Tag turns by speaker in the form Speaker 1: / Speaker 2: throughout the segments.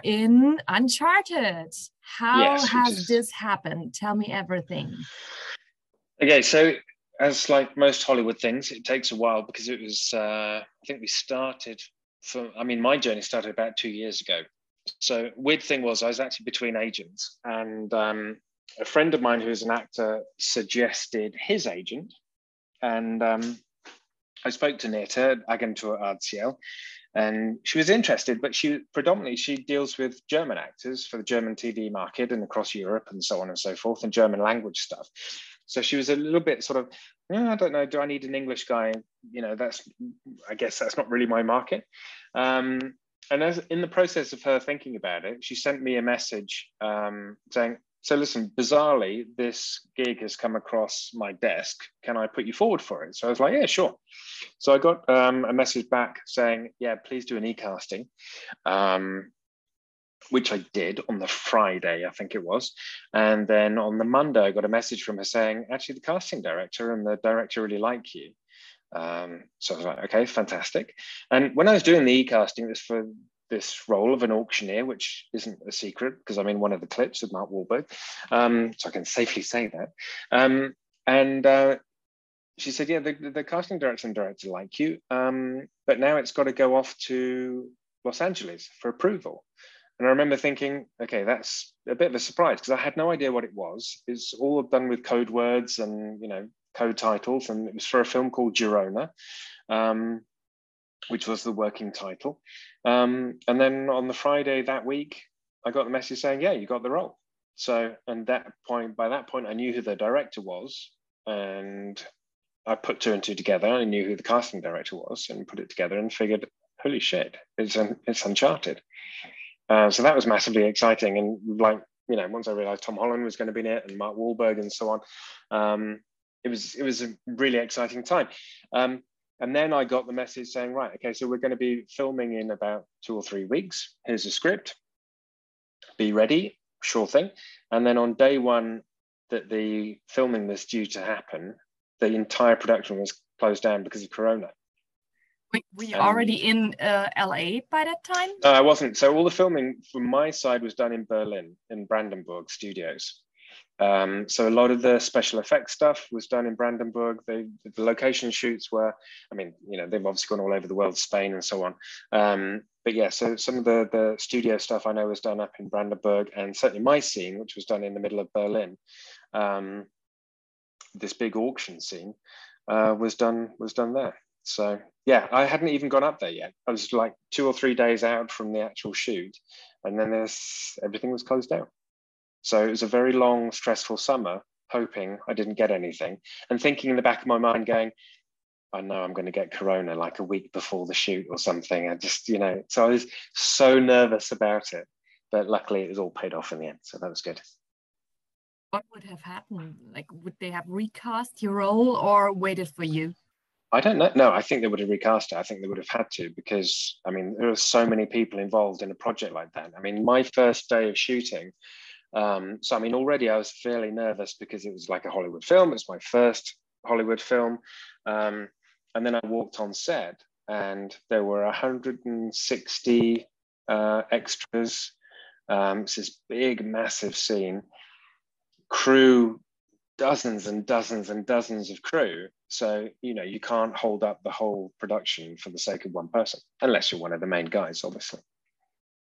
Speaker 1: are in Uncharted. How yes, has this happened? Tell me everything.
Speaker 2: Okay, so as like most Hollywood things, it takes a while because it was. Uh, I think we started. For, I mean, my journey started about two years ago. So weird thing was, I was actually between agents, and um, a friend of mine who is an actor suggested his agent, and um, I spoke to Nita Agentur RCL, and she was interested, but she predominantly she deals with German actors for the German TV market and across Europe and so on and so forth, and German language stuff. So she was a little bit sort of, I don't know, do I need an English guy? You know, that's I guess that's not really my market. Um, and as in the process of her thinking about it, she sent me a message um, saying, so listen, bizarrely, this gig has come across my desk. Can I put you forward for it? So I was like, yeah, sure. So I got um, a message back saying, yeah, please do an e-casting, um, which I did on the Friday, I think it was. And then on the Monday, I got a message from her saying, actually, the casting director and the director really like you. Um, so I was like, okay, fantastic. And when I was doing the e-casting, it was for this role of an auctioneer, which isn't a secret because I'm in one of the clips of Mark Wahlberg, um, so I can safely say that. Um, and uh, she said, "Yeah, the, the, casting director and director like you, um, but now it's got to go off to Los Angeles for approval." And I remember thinking, "Okay, that's a bit of a surprise because I had no idea what it was. It's all done with code words and you know code titles, and it was for a film called Girona." Um, which was the working title. Um, and then on the Friday that week, I got the message saying, "Yeah, you got the role." So, and that point, by that point, I knew who the director was, and I put two and two together. I knew who the casting director was, and put it together, and figured, "Holy shit, it's un- it's Uncharted." Uh, so that was massively exciting, and like you know, once I realized Tom Holland was going to be in it, and Mark Wahlberg, and so on, um, it was it was a really exciting time. Um, and then I got the message saying, right, okay, so we're going to be filming in about two or three weeks. Here's a script. Be ready, sure thing. And then on day one that the filming was due to happen, the entire production was closed down because of Corona.
Speaker 1: Were you um, already in uh, LA by that time?
Speaker 2: No, I wasn't. So all the filming from my side was done in Berlin, in Brandenburg Studios. Um, so a lot of the special effects stuff was done in Brandenburg. They, the location shoots were, I mean, you know, they've obviously gone all over the world, Spain and so on. Um, but yeah, so some of the, the studio stuff I know was done up in Brandenburg and certainly my scene, which was done in the middle of Berlin, um, this big auction scene uh, was done was done there. So yeah, I hadn't even gone up there yet. I was like two or three days out from the actual shoot, and then there's everything was closed down. So it was a very long, stressful summer, hoping I didn't get anything and thinking in the back of my mind, going, I know I'm going to get corona like a week before the shoot or something. I just, you know, so I was so nervous about it. But luckily it was all paid off in the end. So that was good.
Speaker 1: What would have happened? Like, would they have recast your role or waited for you?
Speaker 2: I don't know. No, I think they would have recast it. I think they would have had to because, I mean, there are so many people involved in a project like that. I mean, my first day of shooting, um, so, I mean, already I was fairly nervous because it was like a Hollywood film. It was my first Hollywood film. Um, and then I walked on set and there were 160 uh, extras. Um, it's this big, massive scene. Crew, dozens and dozens and dozens of crew. So, you know, you can't hold up the whole production for the sake of one person, unless you're one of the main guys, obviously.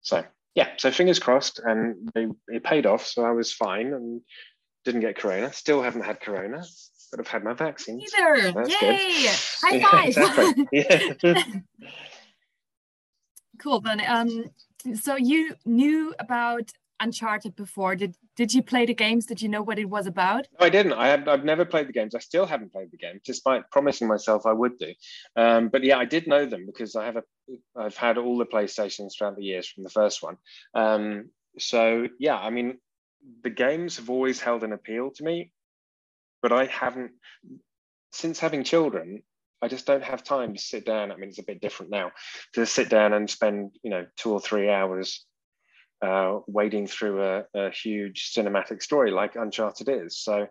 Speaker 2: So yeah, so fingers crossed, and they, it paid off. So I was fine and didn't get corona. Still haven't had corona, but I've had my vaccine.
Speaker 1: Either. That's Yay! Good. High five. Yeah, yeah. cool. Then, um, so you knew about Uncharted before. Did did you play the games? Did you know what it was about?
Speaker 2: No, I didn't. I had, I've never played the games. I still haven't played the game, despite promising myself I would do. Um, but yeah, I did know them because I have a I've had all the PlayStations throughout the years from the first one. Um, so yeah, I mean, the games have always held an appeal to me, but I haven't since having children. I just don't have time to sit down. I mean, it's a bit different now to sit down and spend, you know, two or three hours uh, wading through a, a, huge cinematic story like Uncharted is. So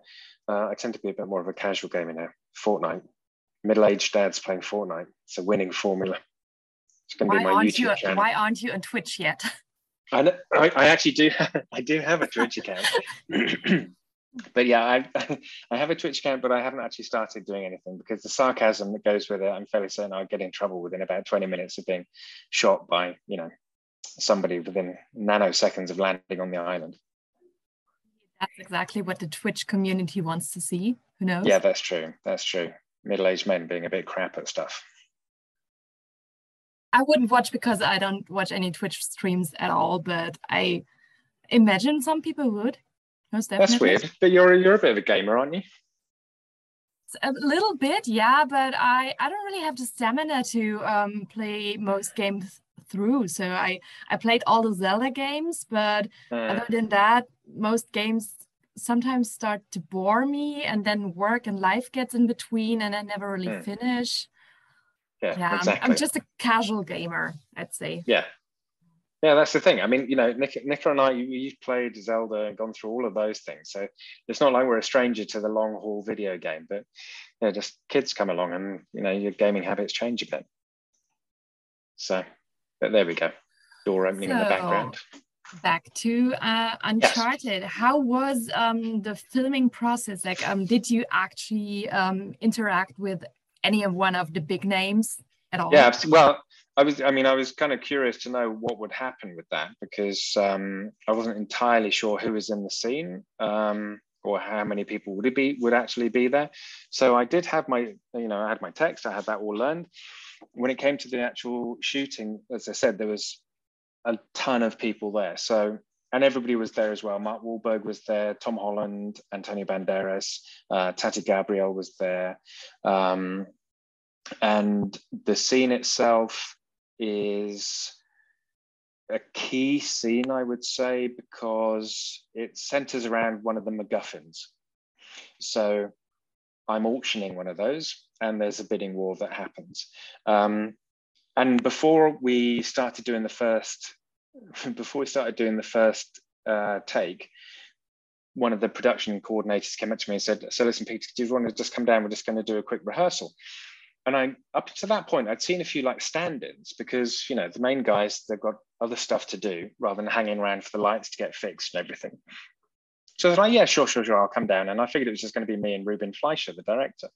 Speaker 2: uh, I tend to be a bit more of a casual gamer now. Fortnite, middle-aged dads playing Fortnite. It's a winning formula.
Speaker 1: It's going to be my YouTube you, channel. Why aren't you on Twitch yet?
Speaker 2: I, I, I actually do. Have, I do have a Twitch account. but yeah, I I have a Twitch account, but I haven't actually started doing anything because the sarcasm that goes with it, I'm fairly certain I'd get in trouble within about 20 minutes of being shot by you know somebody within nanoseconds of landing on the island.
Speaker 1: That's exactly what the Twitch community wants to see. Who knows?
Speaker 2: Yeah, that's true. That's true. Middle-aged men being a bit crap at stuff.
Speaker 1: I wouldn't watch because I don't watch any Twitch streams at all, but I imagine some people would.
Speaker 2: Most definitely. That's weird. But you're you're a bit of a gamer, aren't you?
Speaker 1: A little bit, yeah, but I I don't really have the stamina to um, play most games through. So I I played all the Zelda games, but uh, other than that, most games sometimes start to bore me, and then work and life gets in between, and I never really hmm. finish
Speaker 2: yeah, yeah exactly.
Speaker 1: I'm, I'm just a casual gamer, I'd say.
Speaker 2: Yeah, yeah, that's the thing. I mean, you know, Nick, Nick and I, you've played Zelda and gone through all of those things. So it's not like we're a stranger to the long haul video game, but you know, just kids come along and, you know, your gaming habits change again. So, but there we go. Door opening so, in the background.
Speaker 1: Back to uh, Uncharted. Yes. How was um, the filming process? Like, um, did you actually um, interact with any of one of the big names at all?
Speaker 2: Yeah, well, I was. I mean, I was kind of curious to know what would happen with that because um, I wasn't entirely sure who was in the scene um, or how many people would it be would actually be there. So I did have my, you know, I had my text. I had that all learned. When it came to the actual shooting, as I said, there was a ton of people there. So and everybody was there as well. Mark Wahlberg was there, Tom Holland, Antonio Banderas, uh, Tati Gabrielle was there. Um, and the scene itself is a key scene, I would say, because it centers around one of the MacGuffins. So I'm auctioning one of those, and there's a bidding war that happens. Um, and before we started doing the first before we started doing the first uh, take, one of the production coordinators came up to me and said, "So listen, Peter, do you want to just come down? We're just going to do a quick rehearsal." And I, up to that point, I'd seen a few like stand-ins because you know the main guys they've got other stuff to do rather than hanging around for the lights to get fixed and everything. So I was like, "Yeah, sure, sure, sure, I'll come down." And I figured it was just going to be me and Ruben Fleischer, the director.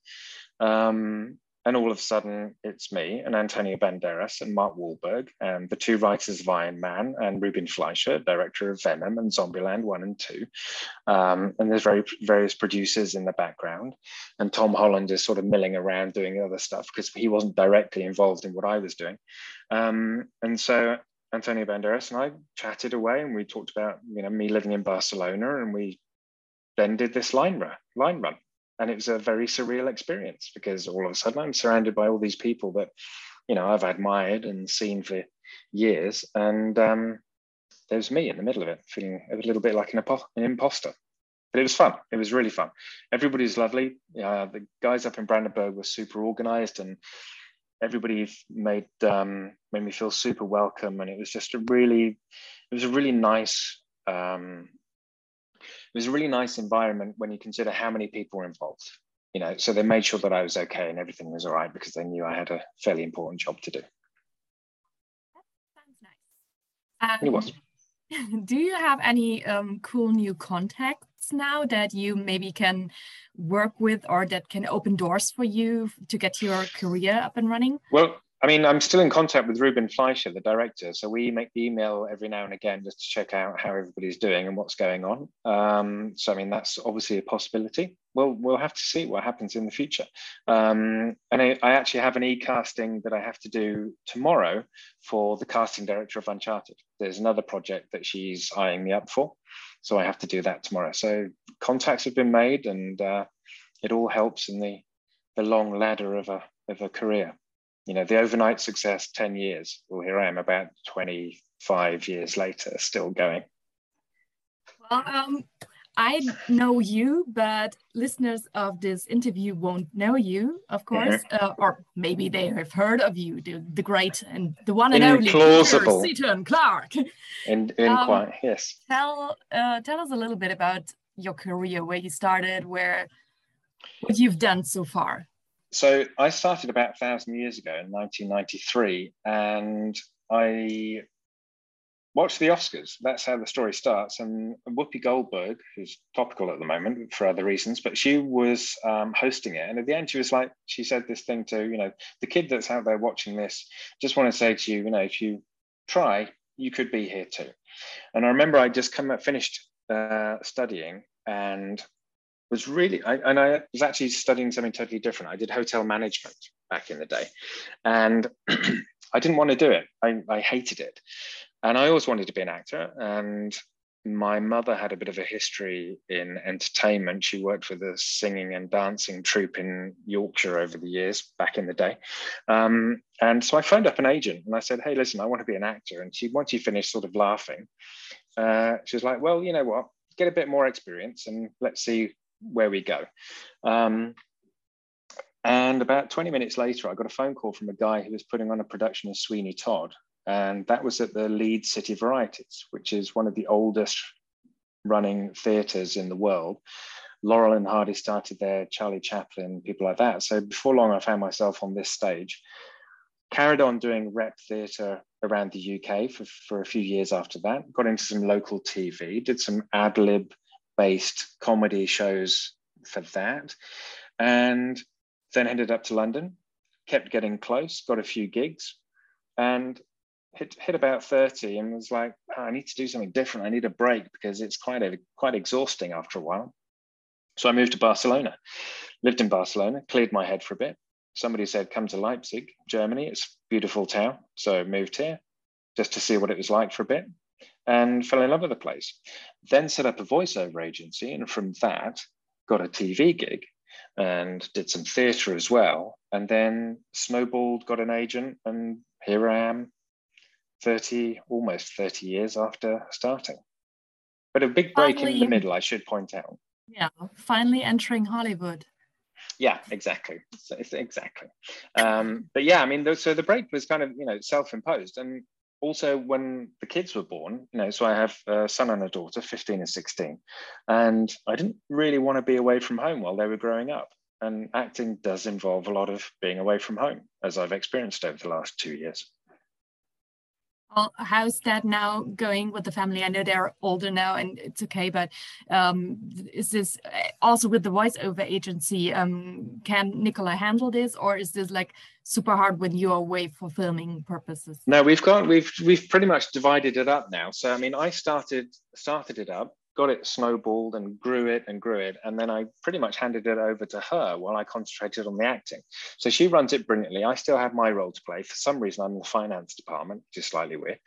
Speaker 2: Um, and all of a sudden, it's me and Antonio Banderas and Mark Wahlberg, and the two writers of Iron Man, and Ruben Fleischer, director of Venom and Zombieland 1 and 2. Um, and there's very various producers in the background. And Tom Holland is sort of milling around doing other stuff because he wasn't directly involved in what I was doing. Um, and so Antonio Banderas and I chatted away and we talked about you know me living in Barcelona and we then did this line run, line run and it was a very surreal experience because all of a sudden I'm surrounded by all these people that you know I've admired and seen for years, and um, there's me in the middle of it, feeling a little bit like an, an imposter. But it was fun. It was really fun. Everybody's lovely. Uh, the guys up in Brandenburg were super organized, and everybody made um, made me feel super welcome. And it was just a really, it was a really nice um, it was a really nice environment when you consider how many people were involved. You know, so they made sure that I was okay and everything was all right because they knew I had a fairly important job to do.
Speaker 1: That sounds nice. Um,
Speaker 2: it was.
Speaker 1: Do you have any um, cool new contacts now that you maybe can work with or that can open doors for you to get your career up and running?
Speaker 2: Well, I mean, I'm still in contact with Ruben Fleischer, the director. So we make the email every now and again just to check out how everybody's doing and what's going on. Um, so I mean, that's obviously a possibility. Well, we'll have to see what happens in the future. Um, and I, I, actually have an e-casting that I have to do tomorrow for the casting director of Uncharted. There's another project that she's eyeing me up for, so I have to do that tomorrow. So contacts have been made, and uh, it all helps in the the long ladder of a of a career you know, the overnight success, 10 years. Well, here I am about 25 years later, still going.
Speaker 1: Well, um, I know you, but listeners of this interview won't know you, of course, mm -hmm. uh, or maybe they have heard of you, the, the great and the one and only Peter Seaton Clark.
Speaker 2: In, in um, quite, yes.
Speaker 1: Tell, uh, tell us a little bit about your career, where you started, where what you've done so far
Speaker 2: so I started about a thousand years ago in 1993, and I watched the Oscars. That's how the story starts. And Whoopi Goldberg, who's topical at the moment for other reasons, but she was um, hosting it. And at the end, she was like, she said this thing to, you know, the kid that's out there watching this, just want to say to you, you know, if you try, you could be here too. And I remember I just come finished uh, studying and was really, I, and I was actually studying something totally different. I did hotel management back in the day. And I didn't want to do it. I, I hated it. And I always wanted to be an actor. And my mother had a bit of a history in entertainment. She worked with a singing and dancing troupe in Yorkshire over the years, back in the day. Um, and so I phoned up an agent and I said, Hey, listen, I want to be an actor. And she, once she finished sort of laughing, uh, she was like, Well, you know what? Get a bit more experience and let's see where we go. Um, and about 20 minutes later, I got a phone call from a guy who was putting on a production of Sweeney Todd and that was at the Leeds City Varieties, which is one of the oldest running theatres in the world. Laurel and Hardy started there, Charlie Chaplin, people like that. So before long, I found myself on this stage. Carried on doing rep theatre around the UK for, for a few years after that. Got into some local TV, did some ad lib based comedy shows for that. And then headed up to London, kept getting close, got a few gigs. And hit, hit about 30 and was like, oh, I need to do something different. I need a break because it's quite a, quite exhausting after a while. So I moved to Barcelona, lived in Barcelona, cleared my head for a bit. Somebody said, come to Leipzig, Germany. It's a beautiful town. So I moved here just to see what it was like for a bit and fell in love with the place. Then set up a voiceover agency. And from that, got a TV gig and did some theatre as well. And then snowballed, got an agent, and here I am 30, almost 30 years after starting. But a big break finally, in the middle, I should point out.
Speaker 1: Yeah, finally entering Hollywood.
Speaker 2: Yeah, exactly. exactly. Um, but yeah, I mean, so the break was kind of, you know, self-imposed. And also when the kids were born, you know, so I have a son and a daughter, 15 and 16. And I didn't really want to be away from home while they were growing up. And acting does involve a lot of being away from home, as I've experienced over the last two years.
Speaker 1: Well, how's that now going with the family? I know they're older now and it's okay, but um, is this eh, also with the voiceover agency? Um, can Nicola handle this, or is this like super hard when you're away for filming purposes?
Speaker 2: No, we've got we've we've pretty much divided it up now. So I mean, I started started it up got it snowballed and grew it and grew it. And then I pretty much handed it over to her while I concentrated on the acting. So she runs it brilliantly. I still have my role to play. For some reason, I'm in the finance department, which is slightly weird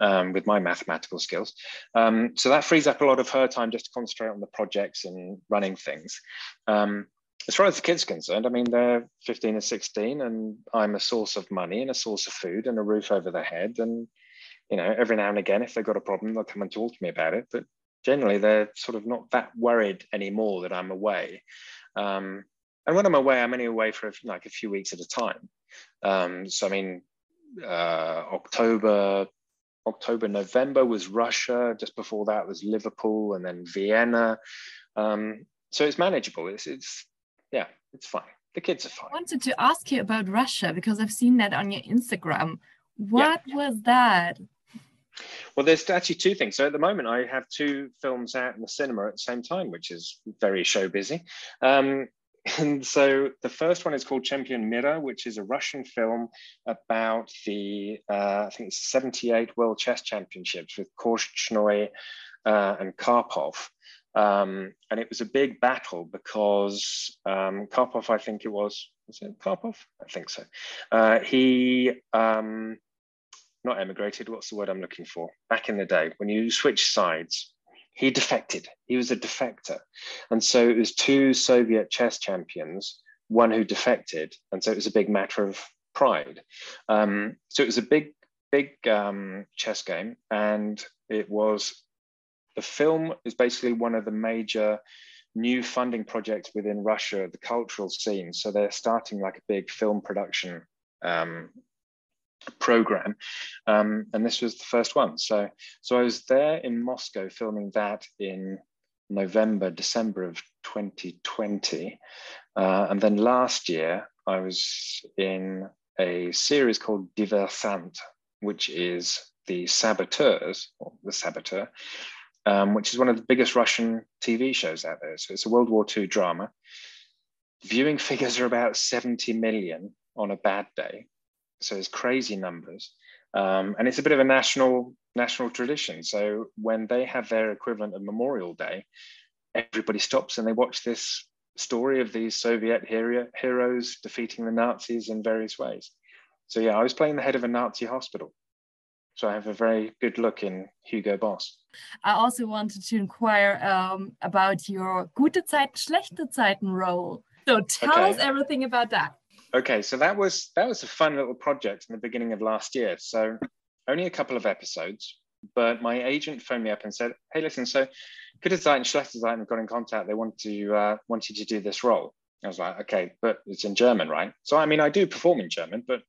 Speaker 2: um, with my mathematical skills. Um, so that frees up a lot of her time just to concentrate on the projects and running things. Um, as far as the kids concerned, I mean, they're 15 and 16, and I'm a source of money and a source of food and a roof over their head. And, you know, every now and again, if they've got a problem, they'll come and talk to me about it. But generally they're sort of not that worried anymore that I'm away. Um, and when I'm away, I'm only away for like a few weeks at a time. Um, so I mean, uh, October, October, November was Russia. Just before that was Liverpool, and then Vienna. Um, so it's manageable. It's it's yeah, it's fine. The kids are fine.
Speaker 1: I wanted to ask you about Russia because I've seen that on your Instagram. What yeah. was that?
Speaker 2: Well, there's actually two things. So at the moment, I have two films out in the cinema at the same time, which is very show busy. Um, and so the first one is called Champion Mira, which is a Russian film about the, uh, I think it's 78 World Chess Championships with Korchnoi uh, and Karpov. Um, and it was a big battle because um, Karpov, I think it was, was it Karpov? I think so. Uh, he um, not emigrated, what's the word I'm looking for? Back in the day, when you switch sides, he defected. He was a defector. And so it was two Soviet chess champions, one who defected. And so it was a big matter of pride. Um, so it was a big, big um, chess game. And it was, the film is basically one of the major new funding projects within Russia, the cultural scene. So they're starting like a big film production um, program um, and this was the first one so so i was there in moscow filming that in november december of 2020 uh, and then last year i was in a series called diversant which is the Saboteurs, or the Saboteur, um, which is one of the biggest Russian TV shows out there. So it's a World War II drama. Viewing figures are about 70 million on a bad day. So it's crazy numbers. Um, and it's a bit of a national national tradition. So when they have their equivalent of Memorial Day, everybody stops and they watch this story of these Soviet hero, heroes defeating the Nazis in various ways. So yeah, I was playing the head of a Nazi hospital. So I have a very good look in Hugo Boss.
Speaker 1: I also wanted to inquire um, about your gute Zeiten, schlechte Zeiten role. So tell okay. us everything about that.
Speaker 2: Okay, so that was that was a fun little project in the beginning of last year. So only a couple of episodes, but my agent phoned me up and said, "Hey, listen, so Gute Zeiten, Schlechte Zeiten got in contact. They want to uh, want you to do this role." I was like, "Okay, but it's in German, right?" So I mean, I do perform in German, but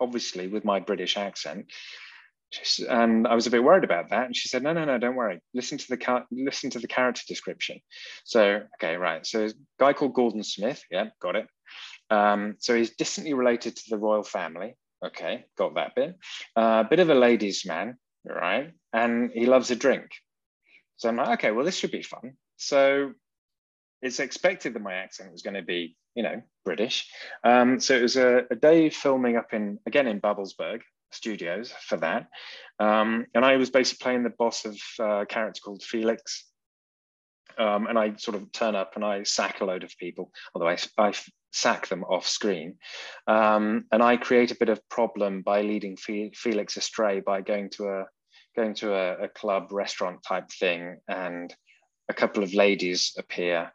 Speaker 2: obviously with my British accent. And I was a bit worried about that. And she said, "No, no, no, don't worry. Listen to the car- listen to the character description." So, okay, right. So, a guy called Gordon Smith. Yeah, got it. Um, so he's distantly related to the royal family. Okay, got that bit. A uh, bit of a ladies' man, right? And he loves a drink. So I'm like, okay, well, this should be fun. So it's expected that my accent was going to be, you know, British. Um, so it was a, a, day filming up in, again, in Babelsberg studios for that. Um, and I was basically playing the boss of uh, a character called Felix. Um, and I sort of turn up and I sack a load of people, although I, I sack them off screen. Um, and I create a bit of problem by leading Felix astray by going to a going to a, a club restaurant type thing, and a couple of ladies appear,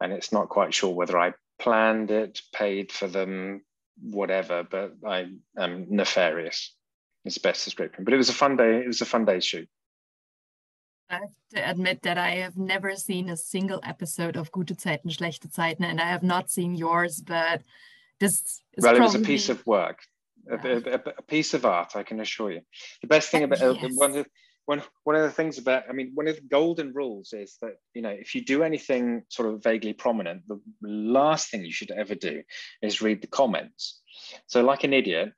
Speaker 2: and it's not quite sure whether I planned it, paid for them, whatever. But I am nefarious. It's best description. But it was a fun day. It was a fun day shoot.
Speaker 1: I have to admit that I have never seen a single episode of Gute Zeiten, Schlechte Zeiten, and I have not seen yours, but this
Speaker 2: is Well, it was a piece of work, a, a, a, piece of art, I can assure you. The best thing about uh, yes. one, of, one, one of the things about, I mean, one of the golden rules is that, you know, if you do anything sort of vaguely prominent, the last thing you should ever do is read the comments. So like an idiot,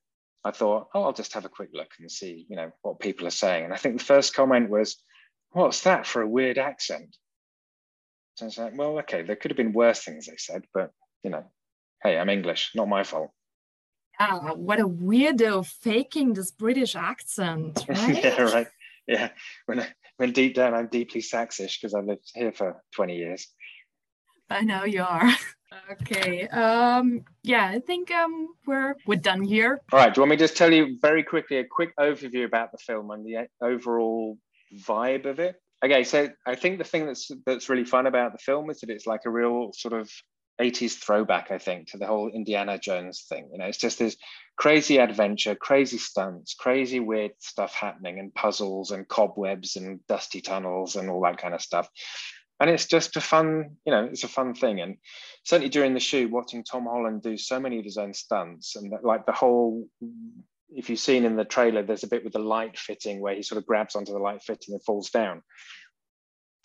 Speaker 2: I thought, oh, I'll just have a quick look and see, you know, what people are saying. And I think the first comment was, what's that for a weird accent? So I was like, well, okay, there could have been worse things they said, but you know, hey, I'm English, not my fault.
Speaker 1: Ah, what a weirdo faking this British accent, right?
Speaker 2: yeah, right. Yeah, when when deep down I'm deeply Saxish because I've lived here for 20 years.
Speaker 1: I know you are. okay. Um, yeah, I think um, we're we're done here.
Speaker 2: All right. Do you want me to just tell you very quickly a quick overview about the film and the overall vibe of it. Okay, so I think the thing that's that's really fun about the film is that it's like a real sort of 80s throwback, I think, to the whole Indiana Jones thing. You know, it's just this crazy adventure, crazy stunts, crazy weird stuff happening, and puzzles and cobwebs and dusty tunnels and all that kind of stuff. And it's just a fun, you know, it's a fun thing. And certainly during the shoot, watching Tom Holland do so many of his own stunts and like the whole if you've seen in the trailer, there's a bit with the light fitting where he sort of grabs onto the light fitting and falls down.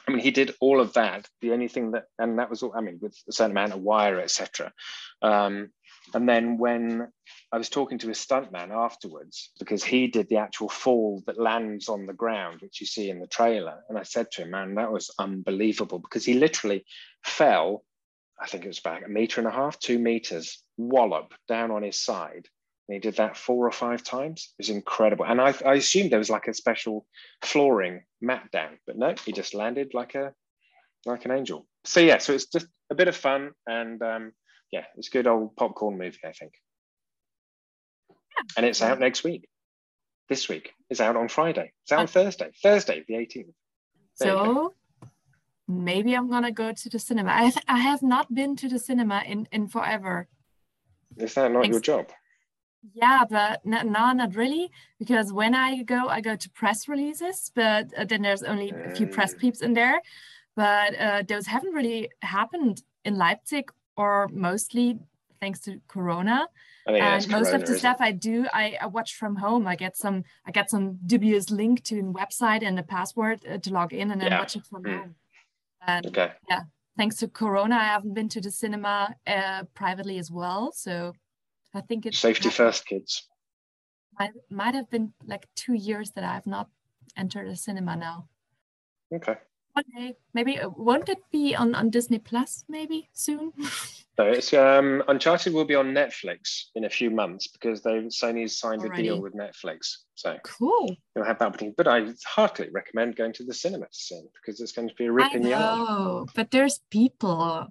Speaker 2: I mean, he did all of that. The only thing that, and that was, all, I mean, with a certain amount of wire, etc. Um, and then when I was talking to his stuntman afterwards, because he did the actual fall that lands on the ground, which you see in the trailer, and I said to him, "Man, that was unbelievable," because he literally fell. I think it was about a meter and a half, two meters, wallop down on his side, and he did that four or five times. It was incredible. And I, I assumed there was like a special flooring mat down, but no, he just landed like a like an angel. So yeah, so it's just a bit of fun and um, yeah, it's a good old popcorn movie, I think. Yeah. And it's out next week. This week. is out on Friday. It's out on Thursday. Thursday, the 18th.
Speaker 1: There so maybe I'm gonna go to the cinema. I have, I have not been to the cinema in, in forever.
Speaker 2: Is that not Thanks. your job?
Speaker 1: Yeah, but no, no, not really. Because when I go, I go to press releases, but uh, then there's only a few press peeps in there. But uh, those haven't really happened in Leipzig, or mostly thanks to Corona. and most corona, of the stuff I do, I, I, watch from home. I get some, I get some dubious link to a website and a password uh, to log in, and then yeah. watch it from mm. home. And okay. yeah, thanks to Corona, I haven't been to the cinema uh, privately as well. So I think it's
Speaker 2: safety first, kids.
Speaker 1: I might have been like two years that I've not entered a cinema now.
Speaker 2: Okay.
Speaker 1: One day, maybe uh, won't it be on on Disney Plus maybe soon?
Speaker 2: No, it's um, Uncharted will be on Netflix in a few months because they Sony's signed
Speaker 1: Already.
Speaker 2: a deal with Netflix, so
Speaker 1: cool.
Speaker 2: you'll have that opportunity. But I heartily recommend going to the cinema to see because it's going to be a rip
Speaker 1: I
Speaker 2: in the arm.
Speaker 1: know, but there's people,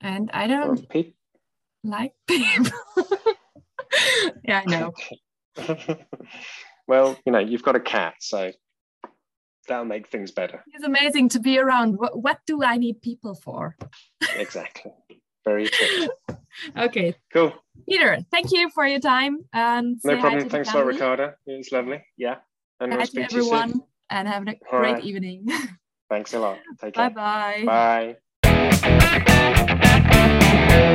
Speaker 1: and I don't
Speaker 2: pe-
Speaker 1: like people. yeah, I know.
Speaker 2: well, you know, you've got a cat, so that'll make things better.
Speaker 1: It's amazing to be around. What, what do I need people for?
Speaker 2: Exactly. Very true.
Speaker 1: Okay,
Speaker 2: Cool.
Speaker 1: Peter, thank you for your time and
Speaker 2: No problem. Thanks a lot. Ricardo. It was lovely. Yeah. And we'll
Speaker 1: to
Speaker 2: speak to you soon.
Speaker 1: everyone and have a great
Speaker 2: right.
Speaker 1: evening.
Speaker 2: Thanks a lot. Take care.
Speaker 1: bye
Speaker 2: care.
Speaker 1: bye.
Speaker 2: Bye.